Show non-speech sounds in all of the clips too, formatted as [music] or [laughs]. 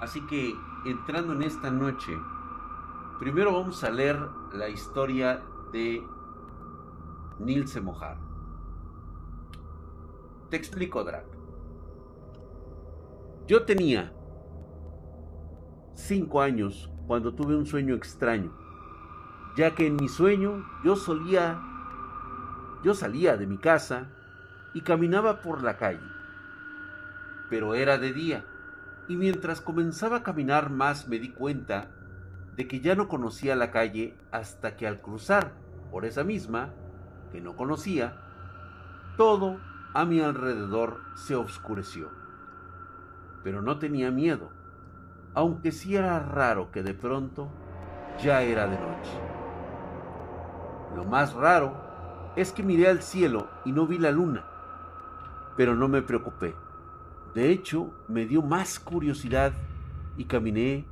Así que entrando en esta noche, primero vamos a leer la historia de Nilse Mojar. Te explico, Drac. Yo tenía cinco años cuando tuve un sueño extraño, ya que en mi sueño yo solía, yo salía de mi casa y caminaba por la calle, pero era de día, y mientras comenzaba a caminar más me di cuenta de que ya no conocía la calle hasta que al cruzar por esa misma, que no conocía, todo a mi alrededor se oscureció. Pero no tenía miedo, aunque sí era raro que de pronto ya era de noche. Lo más raro es que miré al cielo y no vi la luna, pero no me preocupé. De hecho, me dio más curiosidad y caminé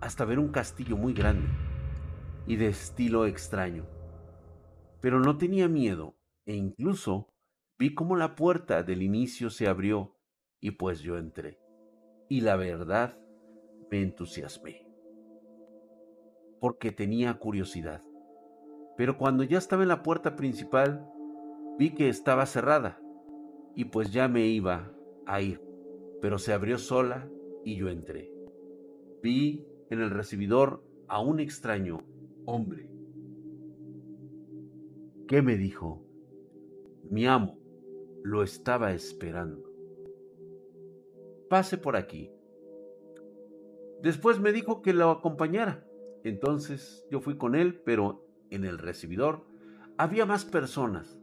hasta ver un castillo muy grande y de estilo extraño. Pero no tenía miedo e incluso vi cómo la puerta del inicio se abrió y pues yo entré. Y la verdad, me entusiasmé. Porque tenía curiosidad. Pero cuando ya estaba en la puerta principal, vi que estaba cerrada y pues ya me iba a ir, pero se abrió sola y yo entré. Vi en el recibidor a un extraño hombre. ¿Qué me dijo? Mi amo lo estaba esperando. Pase por aquí. Después me dijo que lo acompañara. Entonces yo fui con él, pero en el recibidor había más personas,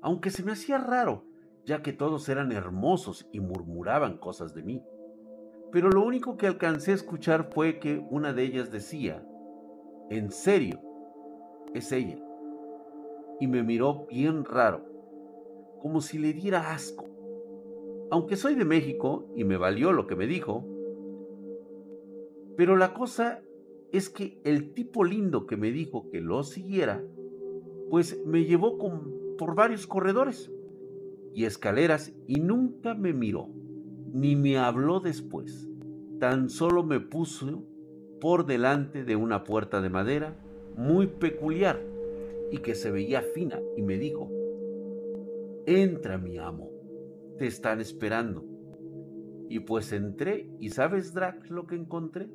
aunque se me hacía raro, ya que todos eran hermosos y murmuraban cosas de mí. Pero lo único que alcancé a escuchar fue que una de ellas decía, en serio, es ella. Y me miró bien raro, como si le diera asco. Aunque soy de México y me valió lo que me dijo, pero la cosa es que el tipo lindo que me dijo que lo siguiera, pues me llevó por varios corredores y escaleras y nunca me miró, ni me habló después. Tan solo me puso por delante de una puerta de madera muy peculiar y que se veía fina y me dijo, entra mi amo, te están esperando. Y pues entré y ¿sabes, Drac, lo que encontré?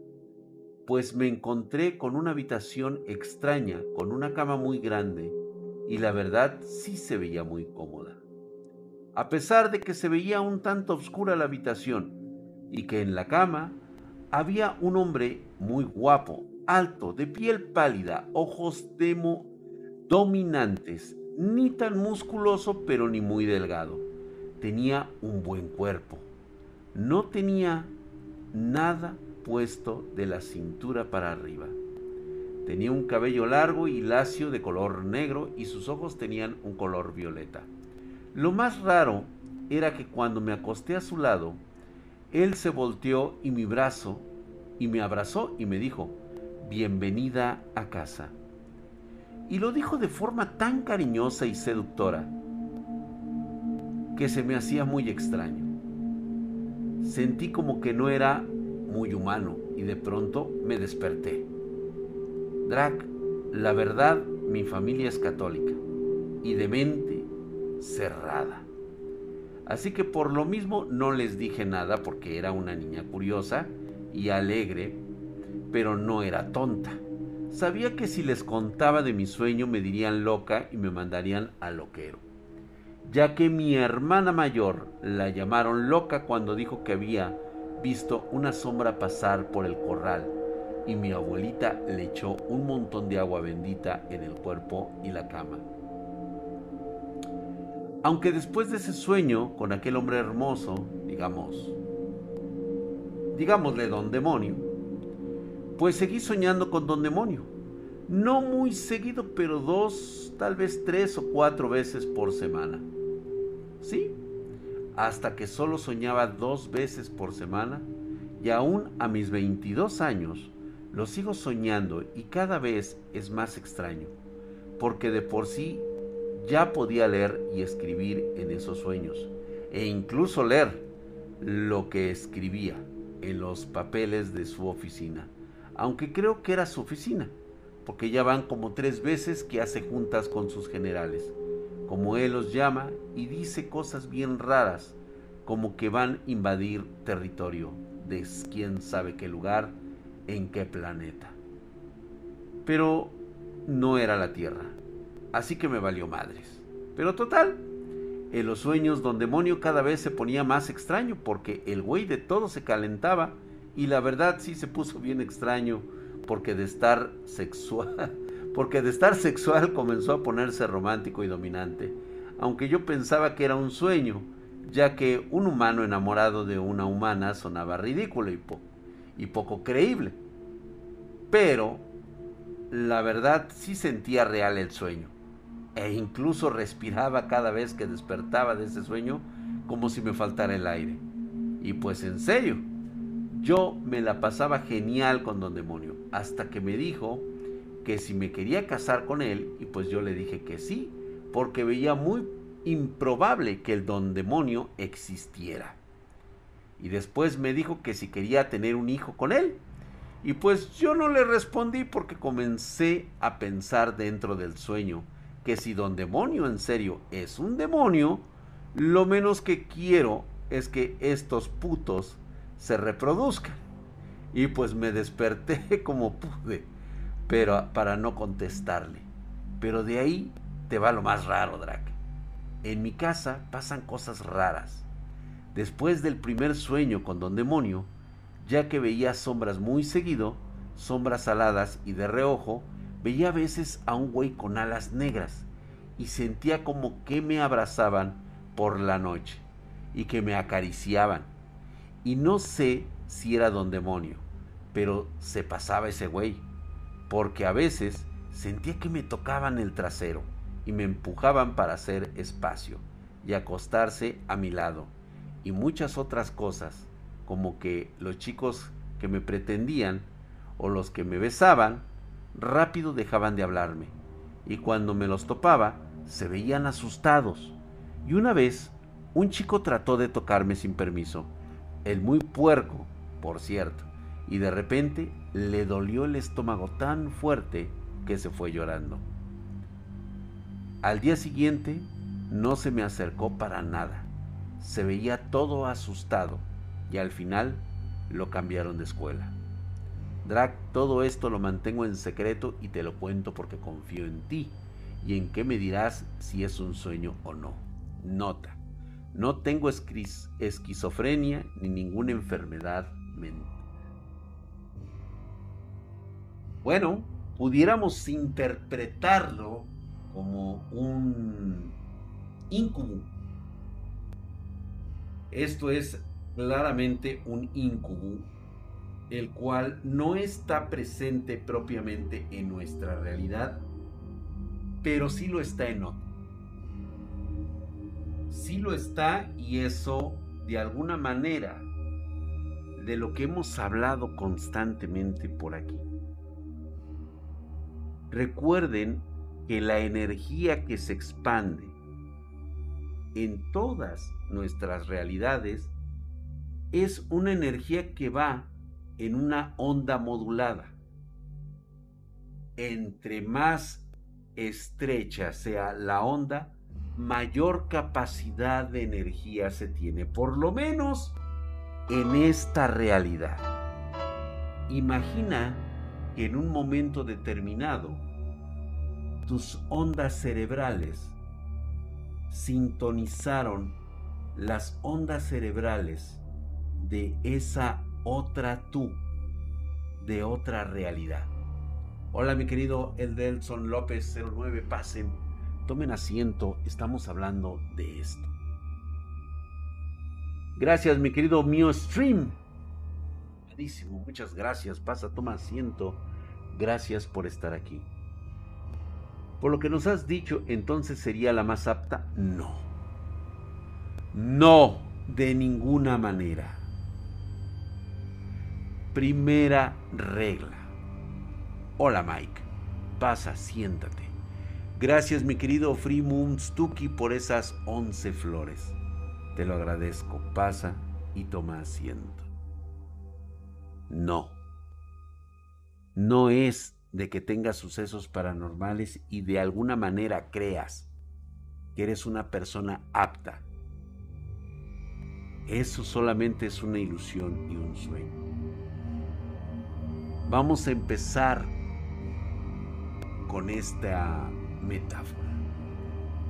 pues me encontré con una habitación extraña, con una cama muy grande, y la verdad sí se veía muy cómoda. A pesar de que se veía un tanto oscura la habitación, y que en la cama había un hombre muy guapo, alto, de piel pálida, ojos demo dominantes, ni tan musculoso pero ni muy delgado. Tenía un buen cuerpo. No tenía nada puesto de la cintura para arriba. Tenía un cabello largo y lacio de color negro y sus ojos tenían un color violeta. Lo más raro era que cuando me acosté a su lado, él se volteó y mi brazo y me abrazó y me dijo, bienvenida a casa. Y lo dijo de forma tan cariñosa y seductora que se me hacía muy extraño. Sentí como que no era muy humano y de pronto me desperté. Drac, la verdad, mi familia es católica y de mente cerrada. Así que por lo mismo no les dije nada porque era una niña curiosa y alegre, pero no era tonta. Sabía que si les contaba de mi sueño me dirían loca y me mandarían a loquero, ya que mi hermana mayor la llamaron loca cuando dijo que había visto una sombra pasar por el corral y mi abuelita le echó un montón de agua bendita en el cuerpo y la cama. Aunque después de ese sueño con aquel hombre hermoso, digamos, digámosle don demonio, pues seguí soñando con don demonio. No muy seguido, pero dos, tal vez tres o cuatro veces por semana. Sí, hasta que solo soñaba dos veces por semana y aún a mis 22 años lo sigo soñando y cada vez es más extraño, porque de por sí ya podía leer y escribir en esos sueños, e incluso leer, lo que escribía en los papeles de su oficina, aunque creo que era su oficina, porque ya van como tres veces que hace juntas con sus generales, como él los llama, y dice cosas bien raras, como que van a invadir territorio de quién sabe qué lugar, en qué planeta. Pero no era la Tierra, así que me valió madres. Pero total, en los sueños don demonio cada vez se ponía más extraño porque el güey de todo se calentaba y la verdad sí se puso bien extraño porque de estar sexual, [laughs] porque de estar sexual comenzó a ponerse romántico y dominante, aunque yo pensaba que era un sueño, ya que un humano enamorado de una humana sonaba ridículo y, y poco creíble. Pero la verdad sí sentía real el sueño e incluso respiraba cada vez que despertaba de ese sueño como si me faltara el aire. Y pues en serio, yo me la pasaba genial con don demonio, hasta que me dijo que si me quería casar con él, y pues yo le dije que sí, porque veía muy improbable que el don demonio existiera. Y después me dijo que si quería tener un hijo con él. Y pues yo no le respondí porque comencé a pensar dentro del sueño que si don demonio en serio es un demonio, lo menos que quiero es que estos putos se reproduzcan. Y pues me desperté [laughs] como pude, pero para no contestarle. Pero de ahí te va lo más raro, Drac. En mi casa pasan cosas raras. Después del primer sueño con don demonio, ya que veía sombras muy seguido, sombras aladas y de reojo, Veía a veces a un güey con alas negras y sentía como que me abrazaban por la noche y que me acariciaban. Y no sé si era don demonio, pero se pasaba ese güey, porque a veces sentía que me tocaban el trasero y me empujaban para hacer espacio y acostarse a mi lado y muchas otras cosas, como que los chicos que me pretendían o los que me besaban rápido dejaban de hablarme, y cuando me los topaba, se veían asustados. Y una vez, un chico trató de tocarme sin permiso, el muy puerco, por cierto, y de repente le dolió el estómago tan fuerte que se fue llorando. Al día siguiente no se me acercó para nada. Se veía todo asustado y al final lo cambiaron de escuela. Drac, todo esto lo mantengo en secreto y te lo cuento porque confío en ti y en qué me dirás si es un sueño o no. Nota, no tengo esquizofrenia ni ninguna enfermedad mental. Bueno, pudiéramos interpretarlo como un incubo. Esto es claramente un incubo el cual no está presente propiamente en nuestra realidad, pero sí lo está en otro. Sí lo está y eso de alguna manera de lo que hemos hablado constantemente por aquí. Recuerden que la energía que se expande en todas nuestras realidades es una energía que va en una onda modulada. Entre más estrecha sea la onda, mayor capacidad de energía se tiene, por lo menos en esta realidad. Imagina que en un momento determinado tus ondas cerebrales sintonizaron las ondas cerebrales de esa otra tú, de otra realidad. Hola mi querido Eldelson López 09, pasen, tomen asiento, estamos hablando de esto. Gracias mi querido Mio Stream. Muchas gracias, pasa, toma asiento. Gracias por estar aquí. Por lo que nos has dicho, entonces sería la más apta? No. No, de ninguna manera. Primera regla. Hola Mike, pasa, siéntate. Gracias mi querido Free Moon Stucky por esas 11 flores. Te lo agradezco. Pasa, y toma asiento. No. No es de que tengas sucesos paranormales y de alguna manera creas que eres una persona apta. Eso solamente es una ilusión y un sueño. Vamos a empezar con esta metáfora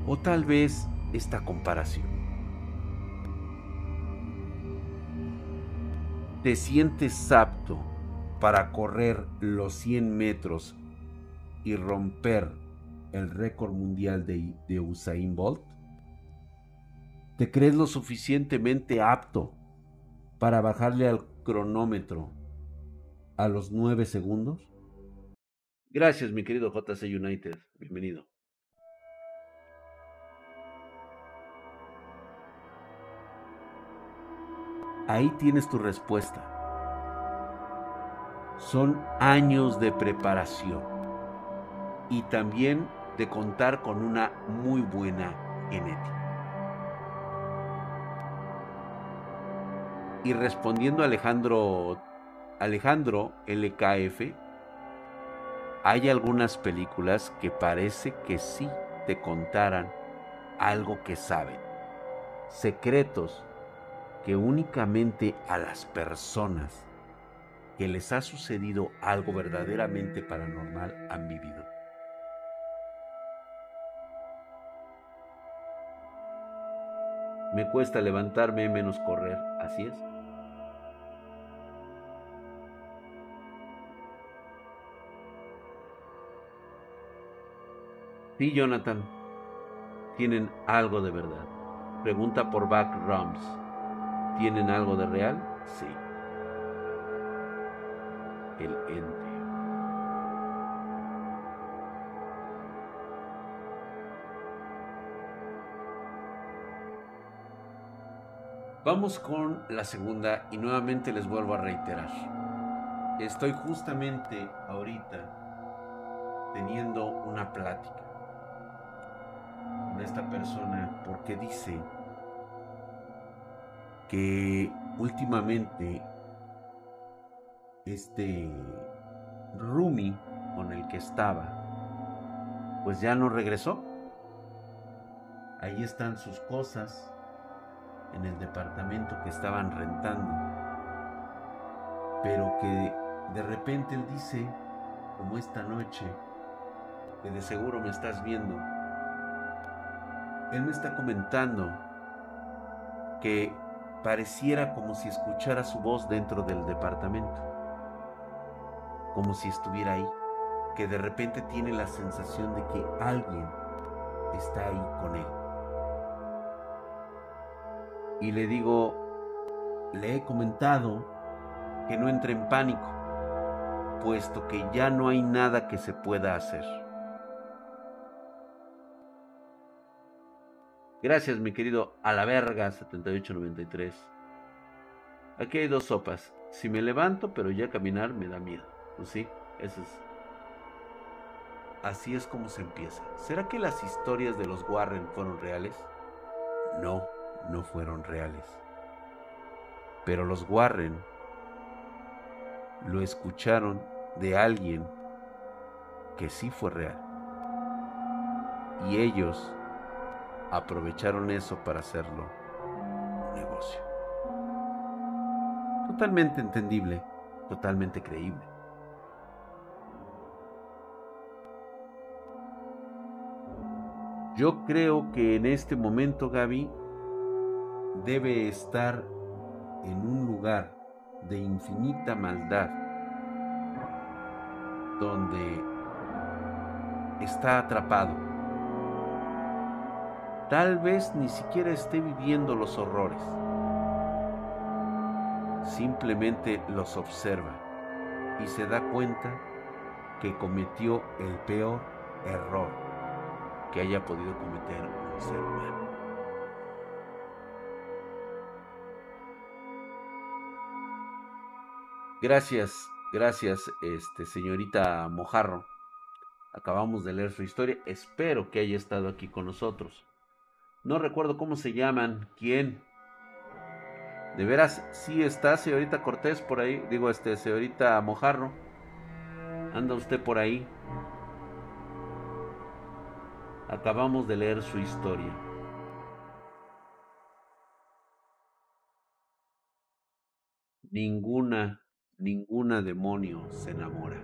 o tal vez esta comparación. ¿Te sientes apto para correr los 100 metros y romper el récord mundial de, de Usain Bolt? ¿Te crees lo suficientemente apto para bajarle al cronómetro a los 9 segundos? Gracias, mi querido JC United. Bienvenido. Ahí tienes tu respuesta. Son años de preparación y también de contar con una muy buena genética. Y respondiendo a Alejandro, Alejandro LKF, hay algunas películas que parece que sí te contaran algo que saben, secretos que únicamente a las personas que les ha sucedido algo verdaderamente paranormal han vivido. Me cuesta levantarme menos correr, así es. Sí, Jonathan, tienen algo de verdad. Pregunta por Backrums. ¿Tienen algo de real? Sí. El ente. Vamos con la segunda y nuevamente les vuelvo a reiterar. Estoy justamente ahorita teniendo una plática esta persona porque dice que últimamente este Rumi con el que estaba, pues ya no regresó. Ahí están sus cosas en el departamento que estaban rentando. Pero que de repente él dice, como esta noche, que de seguro me estás viendo, él me está comentando que pareciera como si escuchara su voz dentro del departamento, como si estuviera ahí, que de repente tiene la sensación de que alguien está ahí con él. Y le digo, le he comentado que no entre en pánico, puesto que ya no hay nada que se pueda hacer. Gracias, mi querido a la verga 7893. Aquí hay dos sopas. Si me levanto, pero ya caminar me da miedo. Pues sí, eso es. Así es como se empieza. ¿Será que las historias de los Warren fueron reales? No, no fueron reales. Pero los Warren lo escucharon de alguien que sí fue real. Y ellos aprovecharon eso para hacerlo un negocio. Totalmente entendible, totalmente creíble. Yo creo que en este momento Gaby debe estar en un lugar de infinita maldad donde está atrapado Tal vez ni siquiera esté viviendo los horrores. Simplemente los observa y se da cuenta que cometió el peor error que haya podido cometer un ser humano. Gracias, gracias, este señorita Mojarro. Acabamos de leer su historia. Espero que haya estado aquí con nosotros. No recuerdo cómo se llaman. ¿Quién? De veras, sí está señorita Cortés por ahí, digo, este, señorita Mojarro. Anda usted por ahí. Acabamos de leer su historia. Ninguna, ninguna demonio se enamora.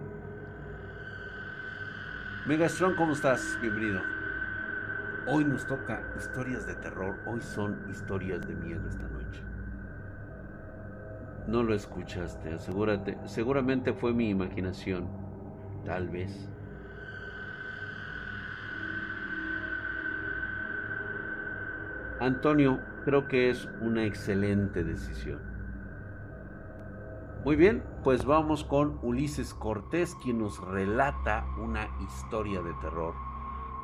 Megastrong, ¿cómo estás? Bienvenido. Hoy nos toca historias de terror, hoy son historias de miedo esta noche. No lo escuchaste, asegúrate, seguramente fue mi imaginación, tal vez. Antonio, creo que es una excelente decisión. Muy bien, pues vamos con Ulises Cortés, quien nos relata una historia de terror.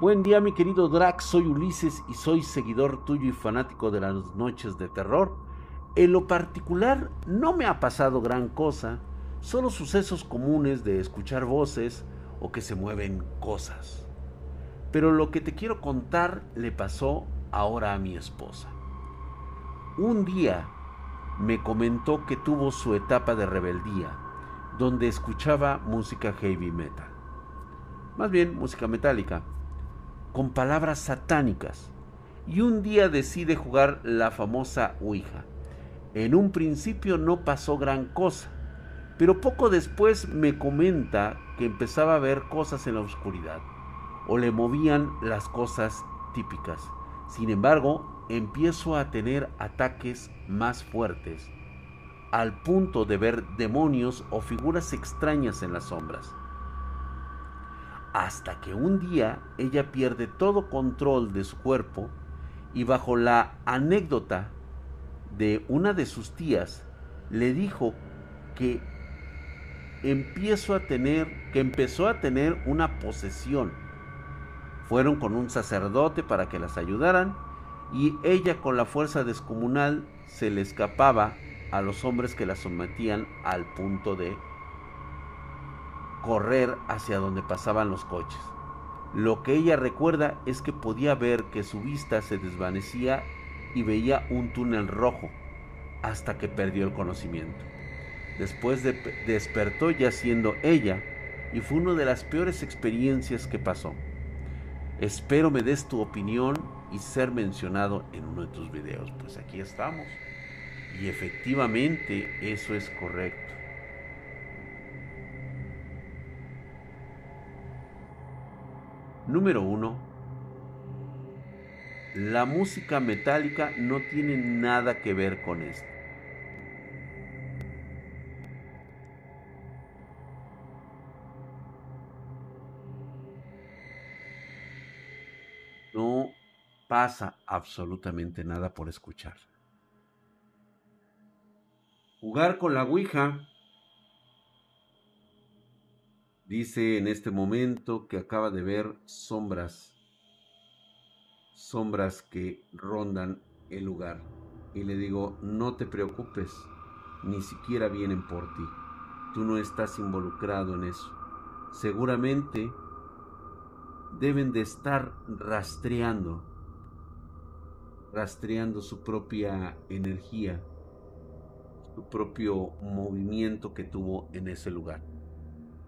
Buen día, mi querido Drax, soy Ulises y soy seguidor tuyo y fanático de las noches de terror. En lo particular, no me ha pasado gran cosa, solo sucesos comunes de escuchar voces o que se mueven cosas. Pero lo que te quiero contar le pasó ahora a mi esposa. Un día me comentó que tuvo su etapa de rebeldía, donde escuchaba música heavy metal. Más bien música metálica, con palabras satánicas. Y un día decide jugar la famosa Ouija. En un principio no pasó gran cosa, pero poco después me comenta que empezaba a ver cosas en la oscuridad, o le movían las cosas típicas sin embargo, empiezo a tener ataques más fuertes, al punto de ver demonios o figuras extrañas en las sombras. Hasta que un día ella pierde todo control de su cuerpo y bajo la anécdota de una de sus tías, le dijo que a tener, que empezó a tener una posesión. Fueron con un sacerdote para que las ayudaran y ella con la fuerza descomunal se le escapaba a los hombres que la sometían al punto de correr hacia donde pasaban los coches. Lo que ella recuerda es que podía ver que su vista se desvanecía y veía un túnel rojo hasta que perdió el conocimiento. Después de despertó ya siendo ella y fue una de las peores experiencias que pasó. Espero me des tu opinión y ser mencionado en uno de tus videos. Pues aquí estamos. Y efectivamente eso es correcto. Número uno. La música metálica no tiene nada que ver con esto. No pasa absolutamente nada por escuchar. Jugar con la Ouija. Dice en este momento que acaba de ver sombras, sombras que rondan el lugar. Y le digo, no te preocupes, ni siquiera vienen por ti. Tú no estás involucrado en eso. Seguramente deben de estar rastreando, rastreando su propia energía, su propio movimiento que tuvo en ese lugar.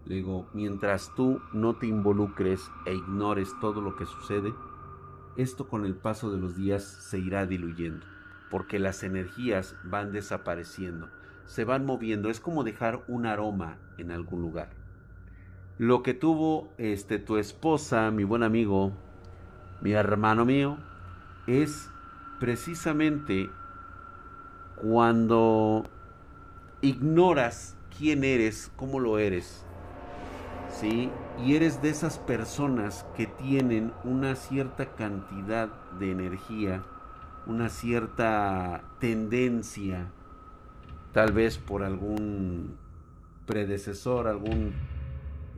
Le digo, mientras tú no te involucres e ignores todo lo que sucede, esto con el paso de los días se irá diluyendo, porque las energías van desapareciendo, se van moviendo, es como dejar un aroma en algún lugar lo que tuvo este, tu esposa, mi buen amigo, mi hermano mío, es precisamente cuando ignoras quién eres, cómo lo eres, ¿sí? Y eres de esas personas que tienen una cierta cantidad de energía, una cierta tendencia, tal vez por algún predecesor, algún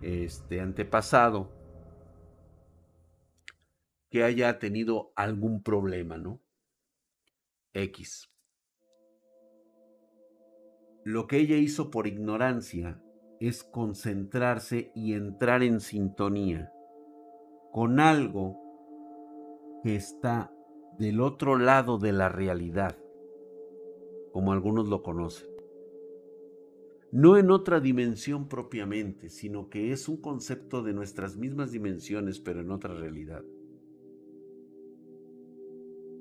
este antepasado que haya tenido algún problema, ¿no? X. Lo que ella hizo por ignorancia es concentrarse y entrar en sintonía con algo que está del otro lado de la realidad, como algunos lo conocen. No en otra dimensión propiamente, sino que es un concepto de nuestras mismas dimensiones, pero en otra realidad.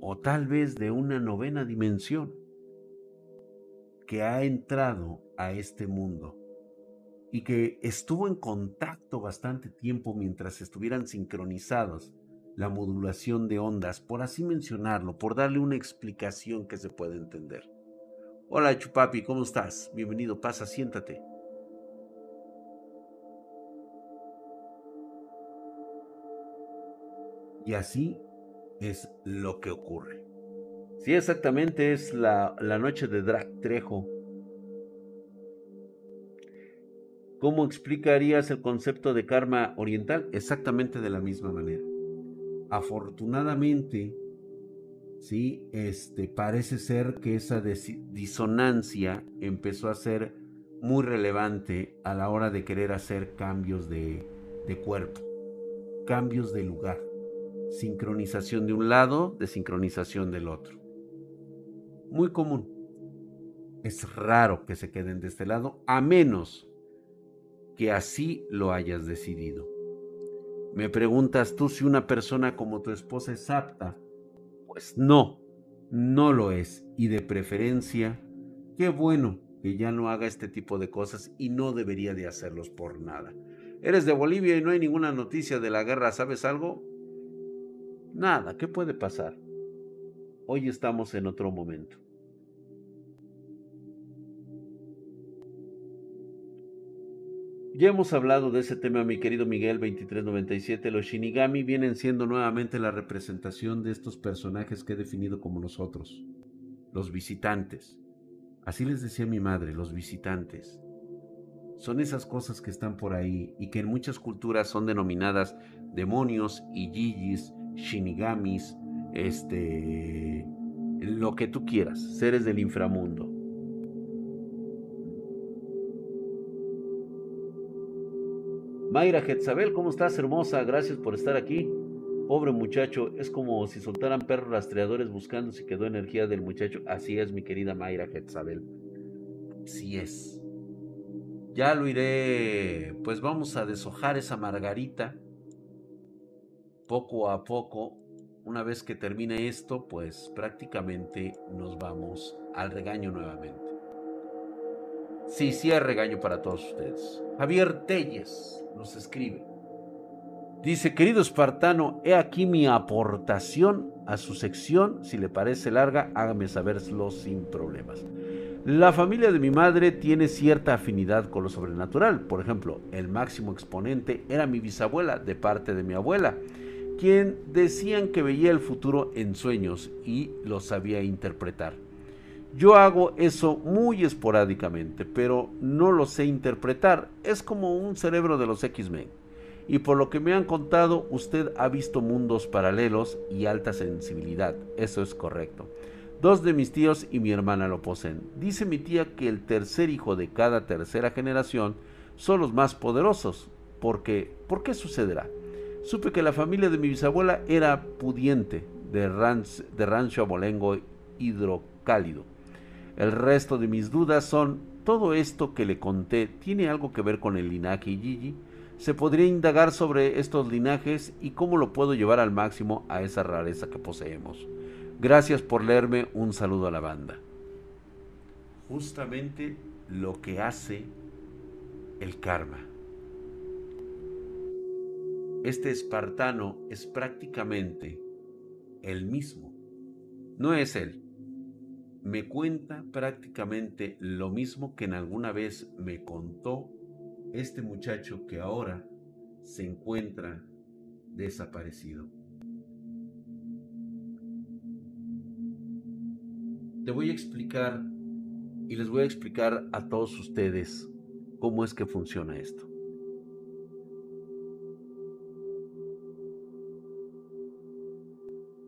O tal vez de una novena dimensión que ha entrado a este mundo y que estuvo en contacto bastante tiempo mientras estuvieran sincronizados la modulación de ondas, por así mencionarlo, por darle una explicación que se pueda entender. Hola Chupapi, ¿cómo estás? Bienvenido, pasa, siéntate. Y así es lo que ocurre. Sí, exactamente es la, la noche de Drag Trejo. ¿Cómo explicarías el concepto de karma oriental? Exactamente de la misma manera. Afortunadamente, sí, este, parece ser que esa disonancia empezó a ser muy relevante a la hora de querer hacer cambios de, cuerpo, cambios de lugar, sincronización de un lado, desincronización del otro. Muy común. Es raro que se queden de este lado, a menos que así lo hayas decidido. Me preguntas tú si una persona como tu esposa es apta. Pues no, no lo es. Y de preferencia, qué bueno que ya no haga este tipo de cosas y no debería de hacerlos por nada. Eres de Bolivia y no hay ninguna noticia de la guerra, ¿sabes algo? Nada, ¿qué puede pasar? Hoy estamos en otro momento. Ya hemos hablado de ese tema, mi querido Miguel 2397. Los Shinigami vienen siendo nuevamente la representación de estos personajes que he definido como nosotros, los visitantes. Así les decía mi madre, los visitantes. Son esas cosas que están por ahí y que en muchas culturas son denominadas demonios y yiyis, shinigamis, este, lo que tú quieras, seres del inframundo. Mayra Getzabel, ¿cómo estás, hermosa? Gracias por estar aquí. Pobre muchacho, es como si soltaran perros rastreadores buscando si quedó energía del muchacho. Así es, mi querida Mayra Getzabel. Así es. Ya lo iré, pues vamos a deshojar esa margarita poco a poco. Una vez que termine esto, pues prácticamente nos vamos al regaño nuevamente. Sí, sí hay regaño para todos ustedes. Javier Telles nos escribe. Dice, querido espartano, he aquí mi aportación a su sección. Si le parece larga, hágame saberlo sin problemas. La familia de mi madre tiene cierta afinidad con lo sobrenatural. Por ejemplo, el máximo exponente era mi bisabuela de parte de mi abuela, quien decían que veía el futuro en sueños y lo sabía interpretar. Yo hago eso muy esporádicamente, pero no lo sé interpretar. Es como un cerebro de los X-Men. Y por lo que me han contado, usted ha visto mundos paralelos y alta sensibilidad. Eso es correcto. Dos de mis tíos y mi hermana lo poseen. Dice mi tía que el tercer hijo de cada tercera generación son los más poderosos. Porque, ¿Por qué sucederá? Supe que la familia de mi bisabuela era pudiente, de, de rancho abolengo hidrocálido el resto de mis dudas son, ¿todo esto que le conté tiene algo que ver con el linaje Gigi? ¿Se podría indagar sobre estos linajes y cómo lo puedo llevar al máximo a esa rareza que poseemos? Gracias por leerme, un saludo a la banda. Justamente lo que hace el karma. Este espartano es prácticamente el mismo. No es él, me cuenta prácticamente lo mismo que en alguna vez me contó este muchacho que ahora se encuentra desaparecido. Te voy a explicar y les voy a explicar a todos ustedes cómo es que funciona esto.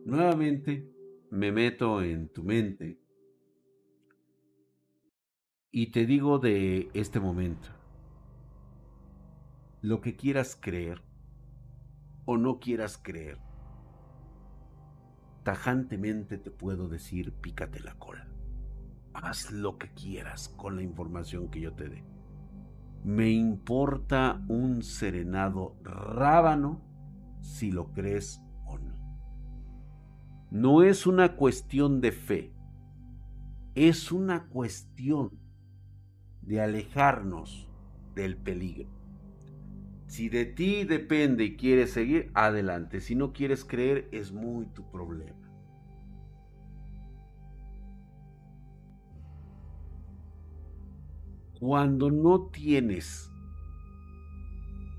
Nuevamente me meto en tu mente y te digo de este momento, lo que quieras creer o no quieras creer, tajantemente te puedo decir, pícate la cola. haz lo que quieras con la información que yo te dé. Me importa un serenado rábano si lo crees o no. No es una cuestión de fe, es una cuestión de alejarnos del peligro. Si de ti depende y quieres seguir, adelante. Si no quieres creer, es muy tu problema. Cuando no tienes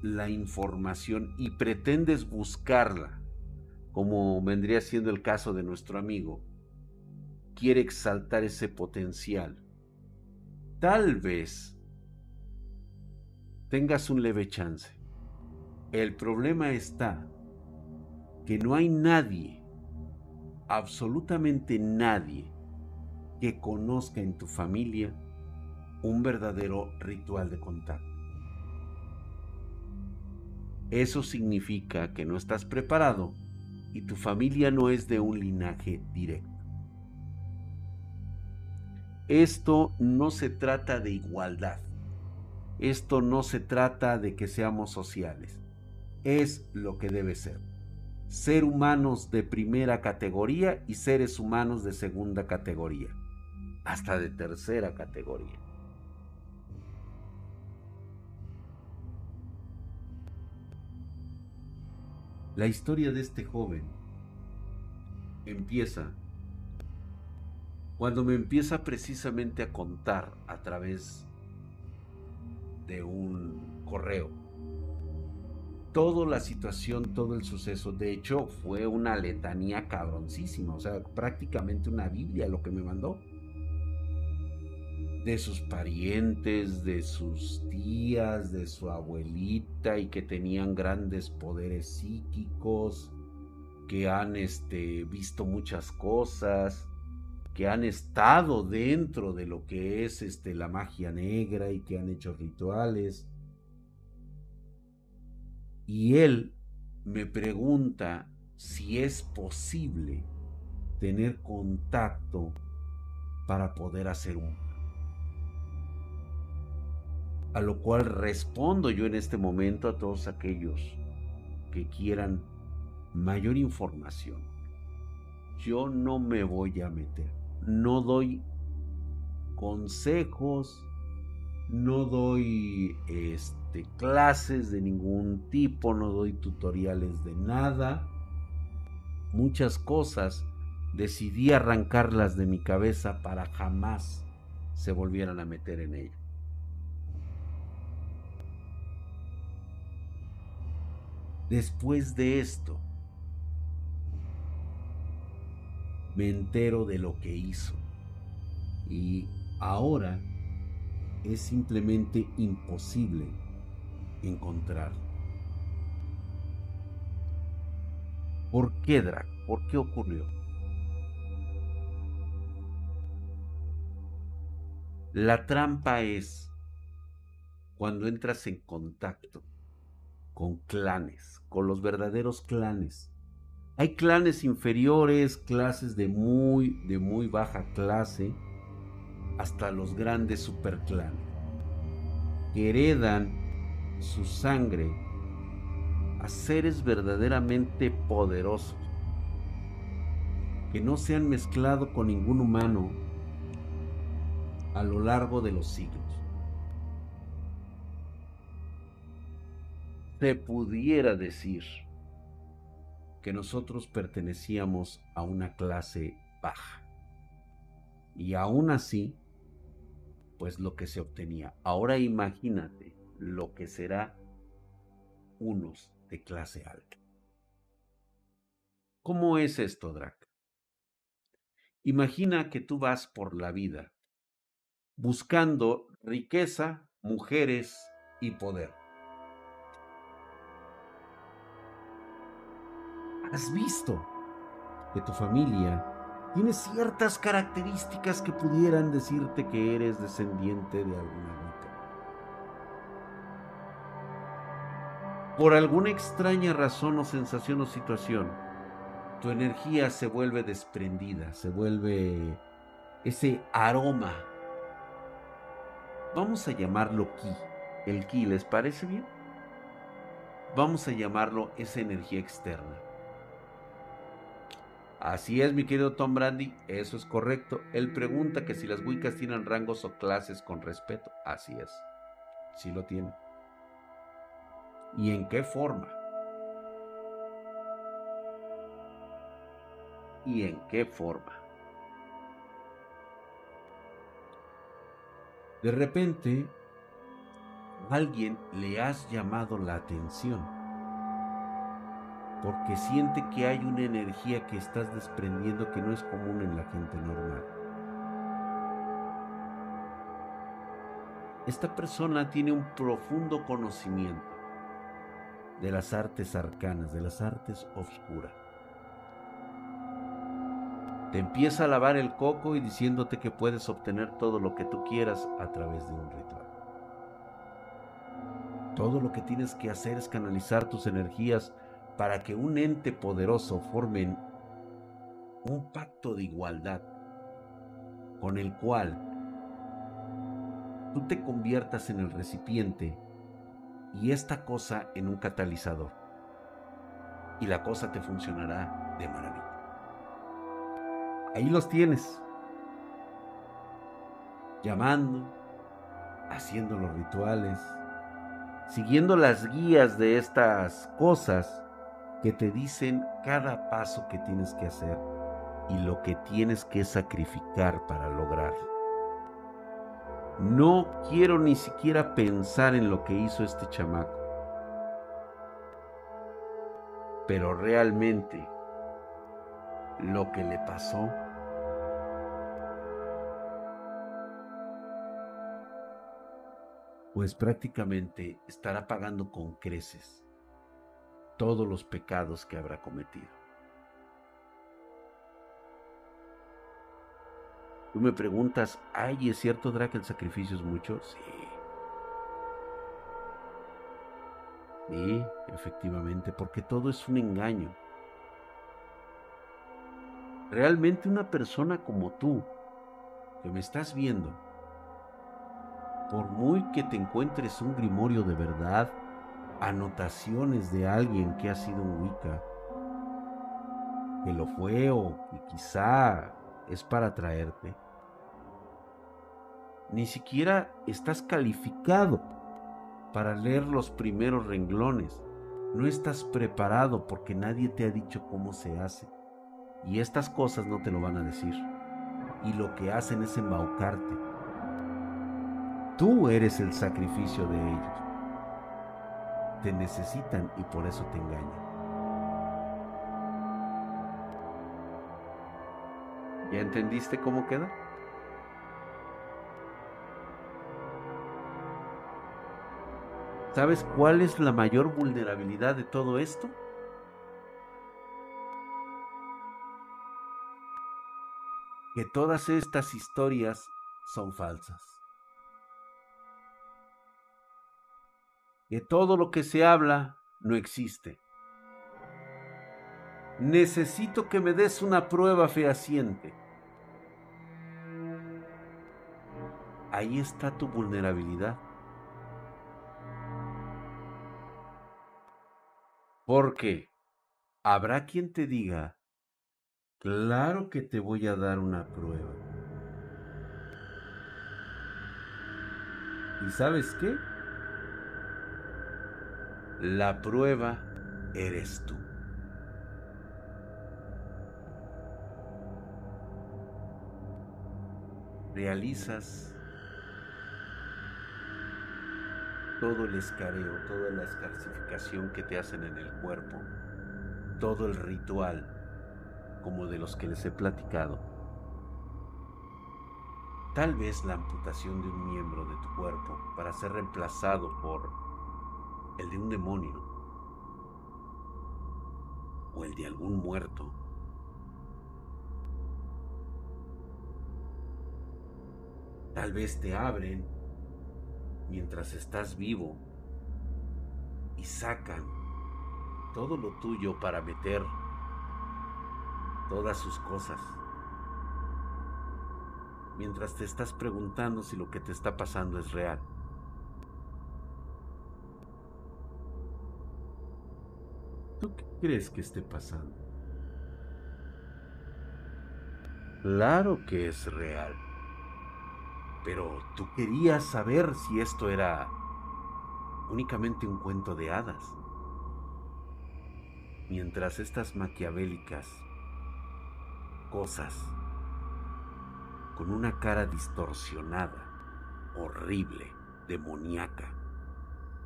la información y pretendes buscarla, como vendría siendo el caso de nuestro amigo, quiere exaltar ese potencial. Tal vez tengas un leve chance. El problema está que no hay nadie, absolutamente nadie, que conozca en tu familia un verdadero ritual de contacto. Eso significa que no estás preparado y tu familia no es de un linaje directo. Esto no se trata de igualdad. Esto no se trata de que seamos sociales. Es lo que debe ser. Ser humanos de primera categoría y seres humanos de segunda categoría. Hasta de tercera categoría. La historia de este joven empieza cuando me empieza precisamente a contar a través de un correo toda la situación, todo el suceso. De hecho, fue una letanía cabroncísima, o sea, prácticamente una Biblia lo que me mandó de sus parientes, de sus tías, de su abuelita y que tenían grandes poderes psíquicos, que han este, visto muchas cosas, que han estado dentro de lo que es este, la magia negra y que han hecho rituales. Y él me pregunta si es posible tener contacto para poder hacer un a lo cual respondo yo en este momento a todos aquellos que quieran mayor información. Yo no me voy a meter, no doy consejos, no doy este, clases de ningún tipo, no doy tutoriales de nada. Muchas cosas decidí arrancarlas de mi cabeza para jamás se volvieran a meter en ello. Después de esto, me entero de lo que hizo. Y ahora es simplemente imposible encontrarlo. ¿Por qué, Drac? ¿Por qué ocurrió? La trampa es cuando entras en contacto con clanes, con los verdaderos clanes. Hay clanes inferiores, clases de muy, de muy baja clase, hasta los grandes superclanes, que heredan su sangre a seres verdaderamente poderosos, que no se han mezclado con ningún humano a lo largo de los siglos. se pudiera decir que nosotros pertenecíamos a una clase baja. Y aún así, pues lo que se obtenía. Ahora imagínate lo que será unos de clase alta. ¿Cómo es esto, Drac? Imagina que tú vas por la vida buscando riqueza, mujeres y poder. Has visto que tu familia tiene ciertas características que pudieran decirte que eres descendiente de alguna rica. Por alguna extraña razón o sensación o situación, tu energía se vuelve desprendida, se vuelve ese aroma. Vamos a llamarlo ki. El ki, ¿les parece bien? Vamos a llamarlo esa energía externa. Así es, mi querido Tom Brandy, eso es correcto. Él pregunta que si las Wiccas tienen rangos o clases con respeto. Así es, sí lo tienen. ¿Y en qué forma? ¿Y en qué forma? De repente, alguien le has llamado la atención porque siente que hay una energía que estás desprendiendo que no es común en la gente normal. Esta persona tiene un profundo conocimiento de las artes arcanas, de las artes oscuras. Te empieza a lavar el coco y diciéndote que puedes obtener todo lo que tú quieras a través de un ritual. Todo lo que tienes que hacer es canalizar tus energías para que un ente poderoso forme un pacto de igualdad con el cual tú te conviertas en el recipiente y esta cosa en un catalizador. Y la cosa te funcionará de maravilla. Ahí los tienes. Llamando, haciendo los rituales, siguiendo las guías de estas cosas que te dicen cada paso que tienes que hacer y lo que tienes que sacrificar para lograrlo. No quiero ni siquiera pensar en lo que hizo este chamaco. Pero realmente lo que le pasó pues prácticamente estará pagando con creces todos los pecados que habrá cometido. Tú me preguntas, ¿ay, es cierto, Drake, el sacrificio es mucho? Sí. Sí, efectivamente, porque todo es un engaño. Realmente una persona como tú, que me estás viendo, por muy que te encuentres un grimorio de verdad, anotaciones de alguien que ha sido un Wicca, que lo fue o que quizá es para traerte, ni siquiera estás calificado para leer los primeros renglones. No estás preparado porque nadie te ha dicho cómo se hace. Y estas cosas no te lo van a decir. Y lo que hacen es embaucarte. Tú eres el sacrificio de ellos te necesitan y por eso te engañan. ¿Ya entendiste cómo queda? ¿Sabes cuál es la mayor vulnerabilidad de todo esto? Que todas estas historias son falsas. Que todo lo que se habla no existe. Necesito que me des una prueba fehaciente. Ahí está tu vulnerabilidad. Porque habrá quien te diga, claro que te voy a dar una prueba. ¿Y sabes qué? La prueba eres tú. Realizas todo el escareo, toda la escarcificación que te hacen en el cuerpo, todo el ritual, como de los que les he platicado. Tal vez la amputación de un miembro de tu cuerpo para ser reemplazado por el de un demonio o el de algún muerto. Tal vez te abren mientras estás vivo y sacan todo lo tuyo para meter todas sus cosas. mientras te estás preguntando si lo que te está pasando es real. ¿Tú qué crees que esté pasando? Claro que es real. Pero tú querías saber si esto era únicamente un cuento de hadas. Mientras estas maquiavélicas cosas con una cara distorsionada, horrible, demoníaca,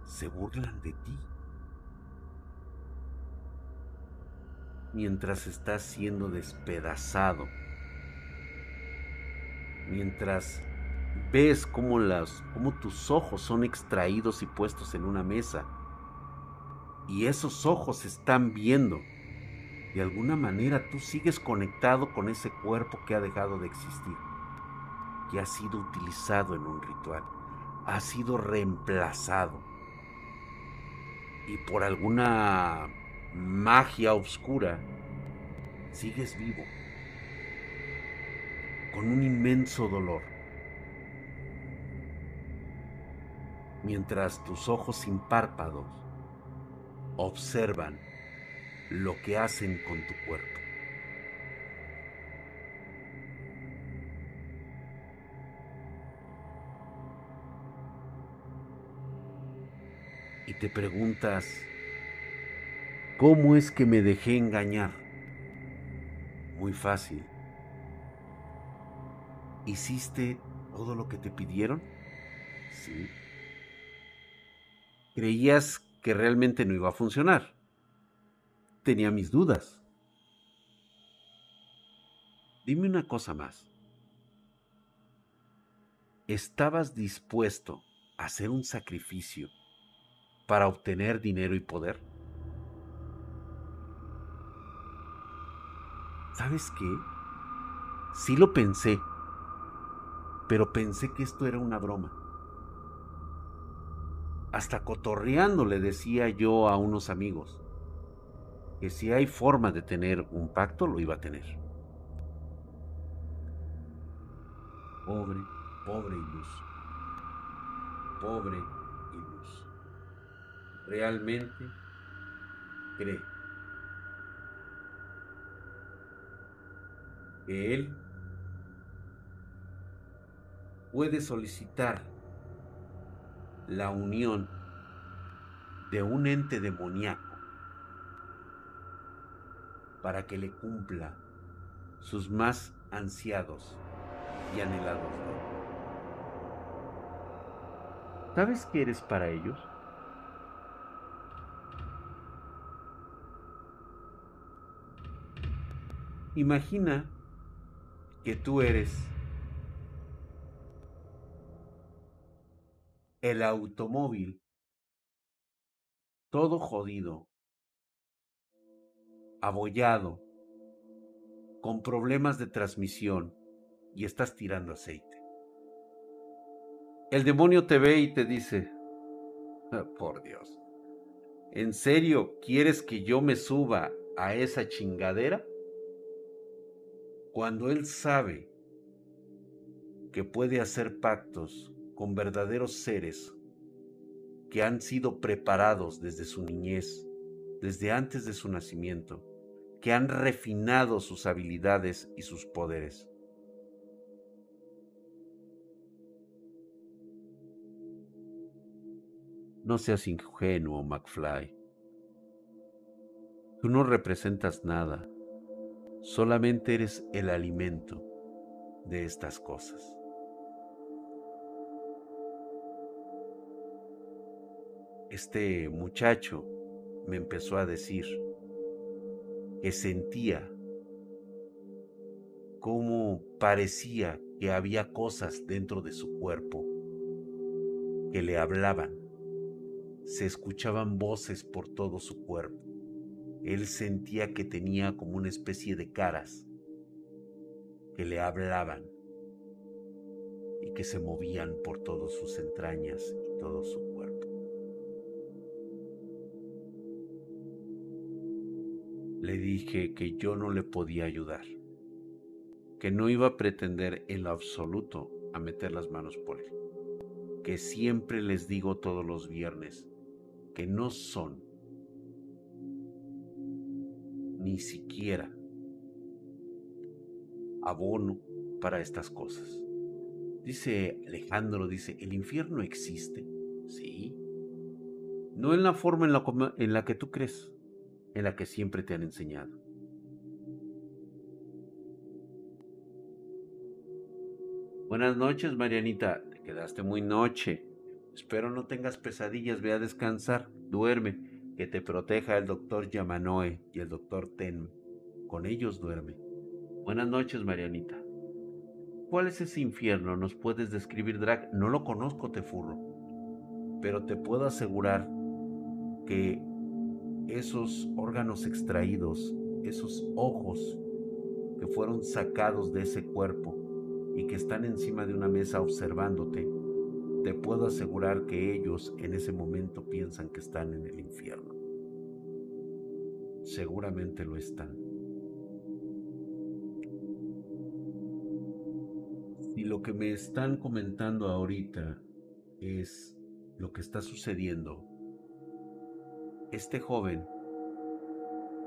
se burlan de ti. Mientras estás siendo despedazado, mientras ves cómo, las, cómo tus ojos son extraídos y puestos en una mesa, y esos ojos están viendo de alguna manera tú sigues conectado con ese cuerpo que ha dejado de existir que ha sido utilizado en un ritual, ha sido reemplazado. Y por alguna magia oscura, sigues vivo, con un inmenso dolor. Mientras tus ojos sin párpados observan lo que hacen con tu cuerpo. y te preguntas, ¿cómo es que me dejé engañar? Muy fácil. ¿Hiciste todo lo que te pidieron? Sí. Creías que realmente no iba a funcionar. Tenía mis dudas. Dime una cosa más. ¿Estabas dispuesto a hacer un sacrificio para obtener dinero y poder? ¿Sabes qué? Sí lo pensé, pero pensé que esto era una broma. Hasta cotorreando le decía yo a unos amigos que si hay forma de tener un pacto, lo iba a tener. Pobre, pobre iluso. Pobre iluso realmente cree Él puede solicitar la unión de un ente demoníaco para que le cumpla sus más ansiados y anhelados ¿Sabes qué eres para ellos? Imagina que tú eres el automóvil. Todo jodido, abollado, con problemas de transmisión. Y estás tirando aceite. El demonio te ve y te dice, ah, por Dios, ¿en serio quieres que yo me suba a esa chingadera? Cuando Él sabe que puede hacer pactos con verdaderos seres que han sido preparados desde su niñez, desde antes de su nacimiento, que han refinado sus habilidades y sus poderes. No seas ingenuo, McFly. Tú no representas nada solamente eres el alimento de estas cosas. Este muchacho me empezó a decir que sentía cómo parecía que había cosas dentro de su cuerpo que le hablaban. Se escuchaban voces por todo su cuerpo él sentía que tenía como una especie de caras que le hablaban y que se movían por todas sus entrañas y todo su cuerpo. Le dije que yo no le podía ayudar, que no iba a pretender en lo absoluto a meter las manos por él. Que siempre les digo todos los viernes que no son ni siquiera abono para estas cosas. Dice Alejandro, dice, ¿el infierno existe? Sí. No en la forma en la, que tú crees, en la que siempre te han enseñado. Buenas noches, Marianita. Te quedaste muy noche. Espero no tengas pesadillas. Ve a descansar. Duerme. Que te proteja el doctor Yamanoe y el doctor Ten. Con ellos duerme. Buenas noches, Marianita. ¿Cuál es ese infierno? ¿Nos puedes describir, Drag? No lo conozco, Tefurro. Pero te puedo asegurar que esos órganos extraídos, esos ojos que fueron sacados de ese cuerpo, y que están encima de una mesa observándote, te puedo asegurar que ellos en ese momento piensan que están en el infierno. Seguramente lo están. Y lo que me están comentando ahorita es lo que está sucediendo, este joven,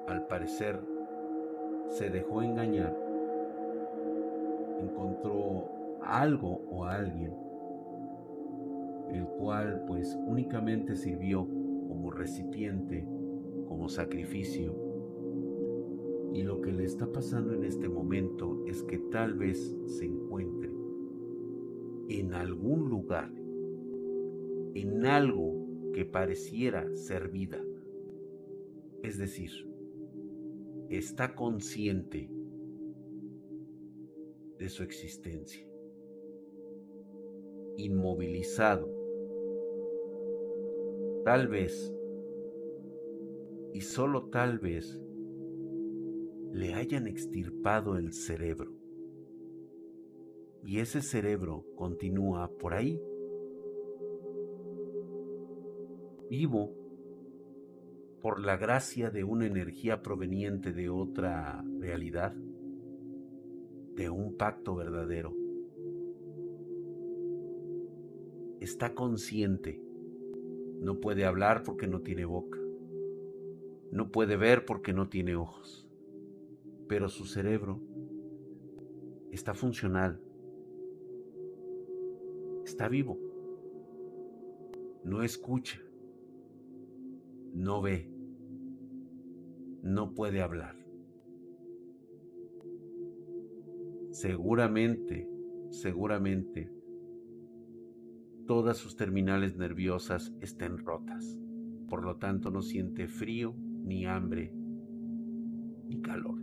al parecer, se dejó engañar encontró algo o alguien, el cual pues únicamente sirvió como recipiente, como sacrificio. Y lo que le está pasando en este momento es que tal vez se encuentre en algún lugar, en algo que pareciera ser vida. Es decir, está consciente de su existencia. Inmovilizado. Tal vez, y solo tal vez, le hayan extirpado el cerebro. Y ese cerebro continúa por ahí, vivo por la gracia de una energía proveniente de otra realidad de un pacto verdadero. Está consciente. No puede hablar porque no tiene boca. No puede ver porque no tiene ojos. Pero su cerebro está funcional. Está vivo. No escucha. No ve. No puede hablar. seguramente, seguramente, todas sus terminales nerviosas estén rotas. Por lo tanto, no siente frío, ni hambre, ni calor.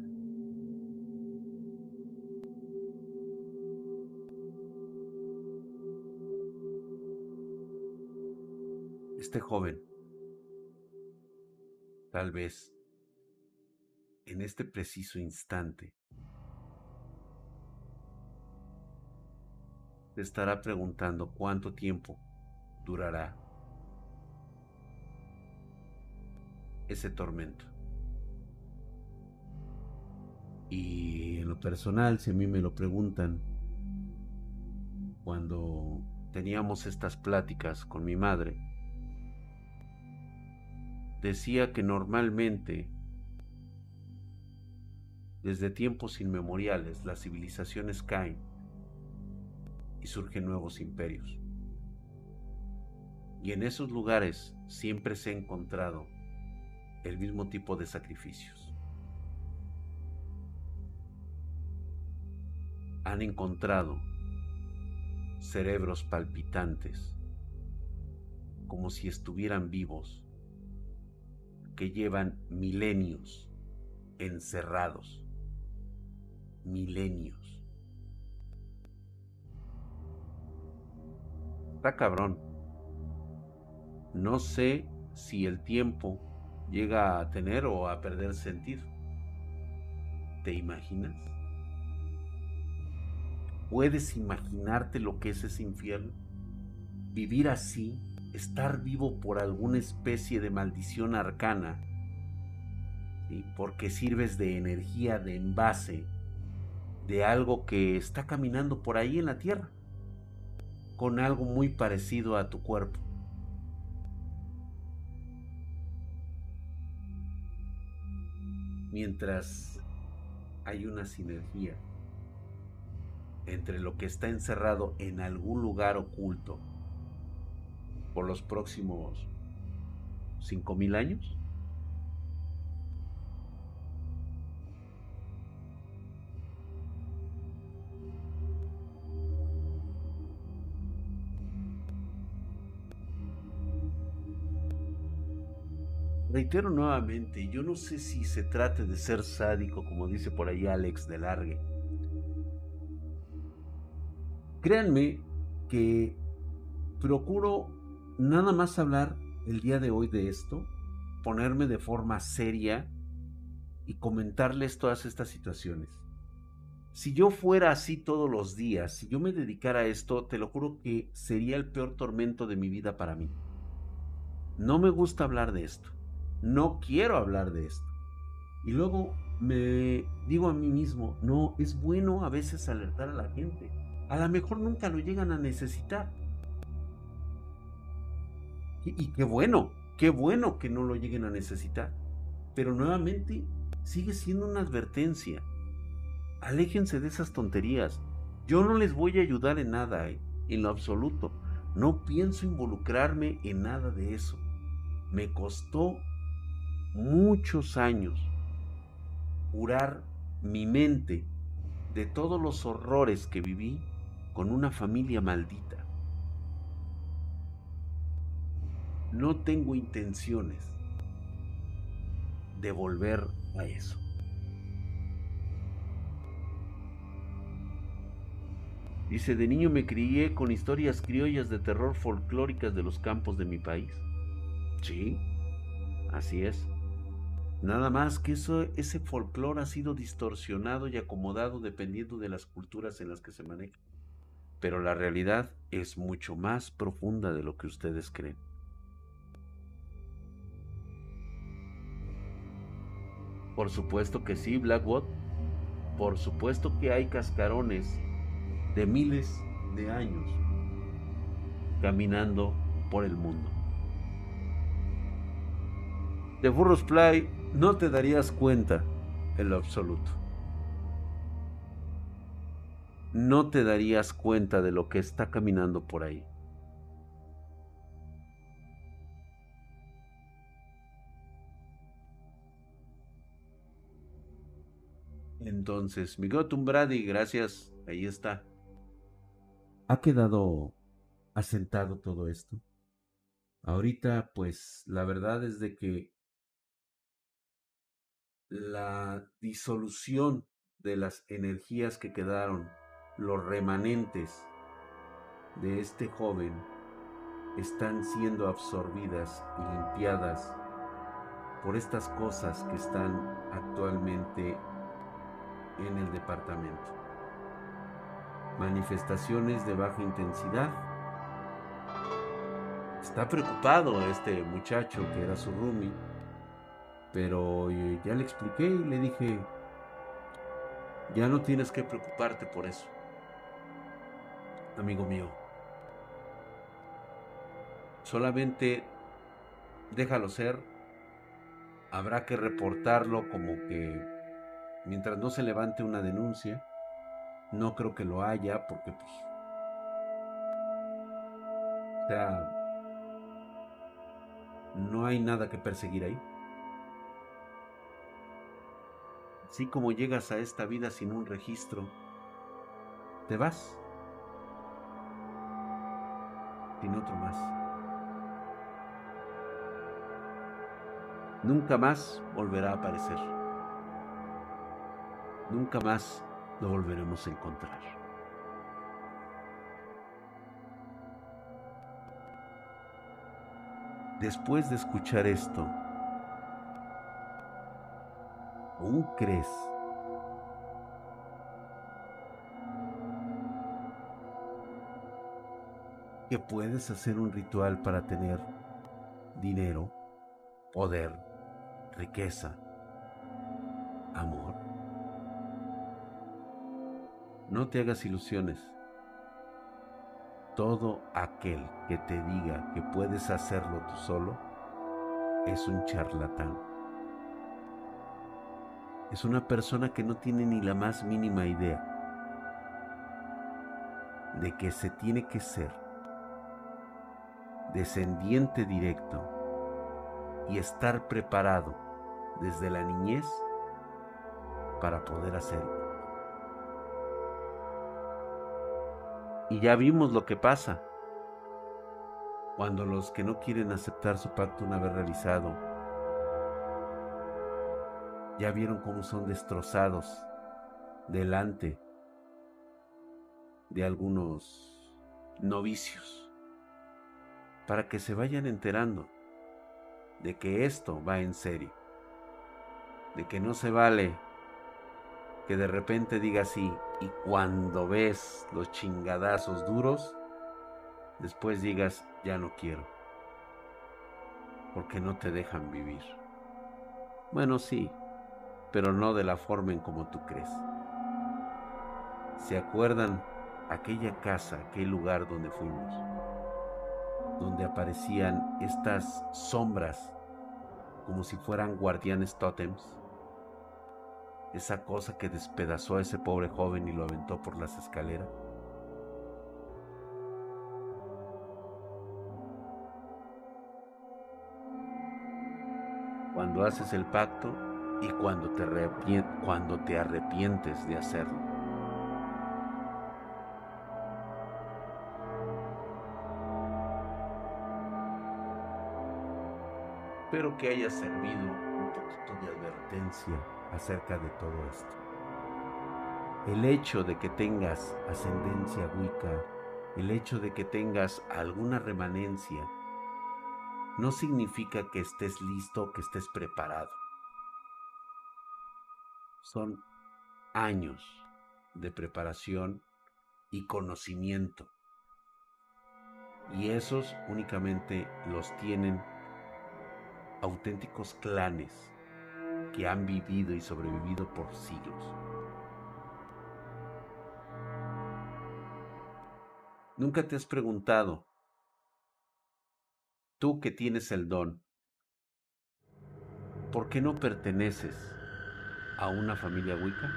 Este joven, tal vez, en este preciso instante, te estará preguntando cuánto tiempo durará ese tormento. Y en lo personal, si a mí me lo preguntan, cuando teníamos estas pláticas con mi madre, decía que normalmente, desde tiempos inmemoriales, las civilizaciones caen y surgen nuevos imperios. Y en esos lugares siempre se ha encontrado el mismo tipo de sacrificios. Han encontrado cerebros palpitantes, como si estuvieran vivos, que llevan milenios encerrados, milenios está cabrón. No sé si el tiempo llega a tener o a perder sentido. ¿Te imaginas? ¿Puedes imaginarte lo que es ese infierno? Vivir así, estar vivo por alguna especie de maldición arcana, y porque sirves de energía de envase de algo que está caminando por ahí en la tierra, con algo muy parecido a tu cuerpo. Mientras hay una sinergia entre lo que está encerrado en algún lugar oculto por los próximos 5.000 años Reitero nuevamente, yo no sé si se trate de ser sádico, como dice por ahí Alex de Largue. Créanme que procuro nada más hablar el día de hoy de esto, ponerme de forma seria y comentarles todas estas situaciones. Si yo fuera así todos los días, si yo me dedicara a esto, te lo juro que sería el peor tormento de mi vida para mí. No me gusta hablar de esto no quiero hablar de esto. Y luego me digo a mí mismo, no, es bueno a veces alertar a la gente. A lo mejor nunca lo llegan a necesitar. Y, qué bueno, qué bueno que no lo lleguen a necesitar. Pero nuevamente sigue siendo una advertencia. Aléjense de esas tonterías. Yo no les voy a ayudar en nada, eh, en lo absoluto. No pienso involucrarme en nada de eso. Me costó muchos años curar mi mente de todos los horrores que viví con una familia maldita. No tengo intenciones de volver a eso. Dice, de niño me crié con historias criollas de terror folclóricas de los campos de mi país. Sí, así es. Nada más que eso, ese folclore ha sido distorsionado y acomodado dependiendo de las culturas en las que se maneja. Pero la realidad es mucho más profunda de lo que ustedes creen. Por supuesto que sí, Blackwood. Por supuesto que hay cascarones de miles de años caminando por el mundo. The Burros Play no te darías cuenta en lo absoluto. No te darías cuenta de lo que está caminando por ahí. Entonces, Migotum Brady, gracias. Ahí está. ¿Ha quedado asentado todo esto? Ahorita, pues, la verdad es de que la disolución de las energías que quedaron, los remanentes de este joven, están siendo absorbidas y limpiadas por estas cosas que están actualmente en el departamento. Manifestaciones de baja intensidad. Está preocupado este muchacho que era su roomie pero eh, ya le expliqué y le dije, ya no tienes que preocuparte por eso, amigo mío. Solamente déjalo ser. Habrá que reportarlo como que mientras no se levante una denuncia, no creo que lo haya porque pues o sea, no hay nada que perseguir ahí. Así como llegas a esta vida sin un registro, te vas sin otro más. Nunca más volverá a aparecer. Nunca más lo volveremos a encontrar. Después de escuchar esto, ¿Aún crees que puedes hacer un ritual para tener dinero, poder, riqueza, amor? No te hagas ilusiones. Todo aquel que te diga que puedes hacerlo tú solo es un charlatán. Es una persona que no tiene ni la más mínima idea de que se tiene que ser descendiente directo y estar preparado desde la niñez para poder hacerlo. Y ya vimos lo que pasa cuando los que no quieren aceptar su pacto una vez realizado, ya vieron cómo son destrozados delante de algunos novicios, para que se vayan enterando de que esto va en serio, de que no se vale que de repente diga así y cuando ves los chingadazos duros, después digas, ya no quiero, porque no te dejan vivir. Bueno, sí, pero no de la forma en como tú crees. ¿Se acuerdan aquella casa, aquel lugar donde fuimos? Donde aparecían estas sombras como si fueran guardianes tótems esa cosa que despedazó a ese pobre joven y lo aventó por las escaleras? Cuando haces el pacto y cuando te, cuando te arrepientes de hacerlo. Espero que haya servido un poquito de advertencia acerca de todo esto. El hecho de que tengas ascendencia Wicca, el hecho de que tengas alguna remanencia, no significa que estés listo que estés preparado. Son años de preparación y conocimiento. Y esos únicamente los tienen auténticos clanes que han vivido y sobrevivido por siglos. Nunca te has preguntado, tú que tienes el don, ¿por qué no perteneces a una familia Wicca?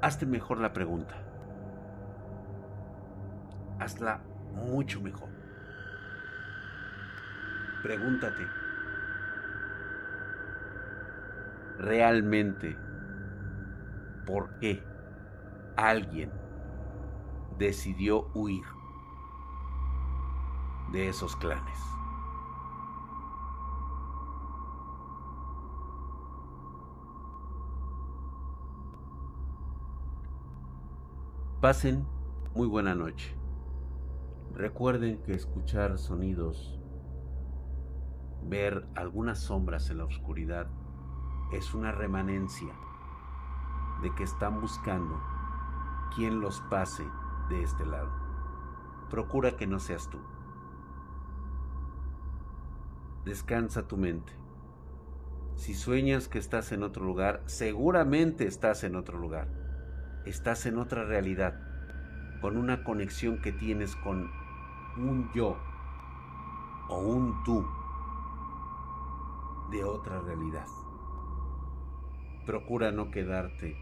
Hazte mejor la pregunta hazla mucho mejor. Pregúntate, realmente, ¿por qué alguien decidió huir de esos clanes? Pasen muy buena noche. Recuerden que escuchar sonidos, ver algunas sombras en la oscuridad, es una remanencia de que están buscando quien los pase de este lado. Procura que no seas tú. Descansa tu mente. Si sueñas que estás en otro lugar, seguramente estás en otro lugar. Estás en otra realidad con una conexión que tienes con un yo o un tú de otra realidad. Procura no quedarte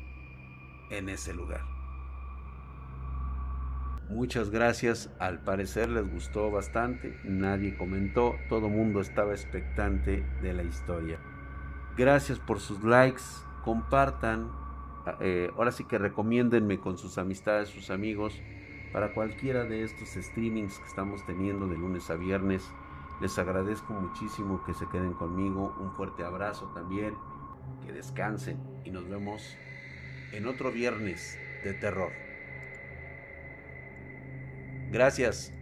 en ese lugar. Muchas gracias, al parecer les gustó bastante, nadie comentó, todo mundo estaba expectante de la historia. Gracias por sus likes, compartan, eh, ahora sí que recomiéndenme con sus amistades, sus amigos, para cualquiera de estos streamings que estamos teniendo de lunes a viernes. Les agradezco muchísimo que se queden conmigo. Un fuerte abrazo también. Que descansen y nos vemos en otro viernes de terror. Gracias.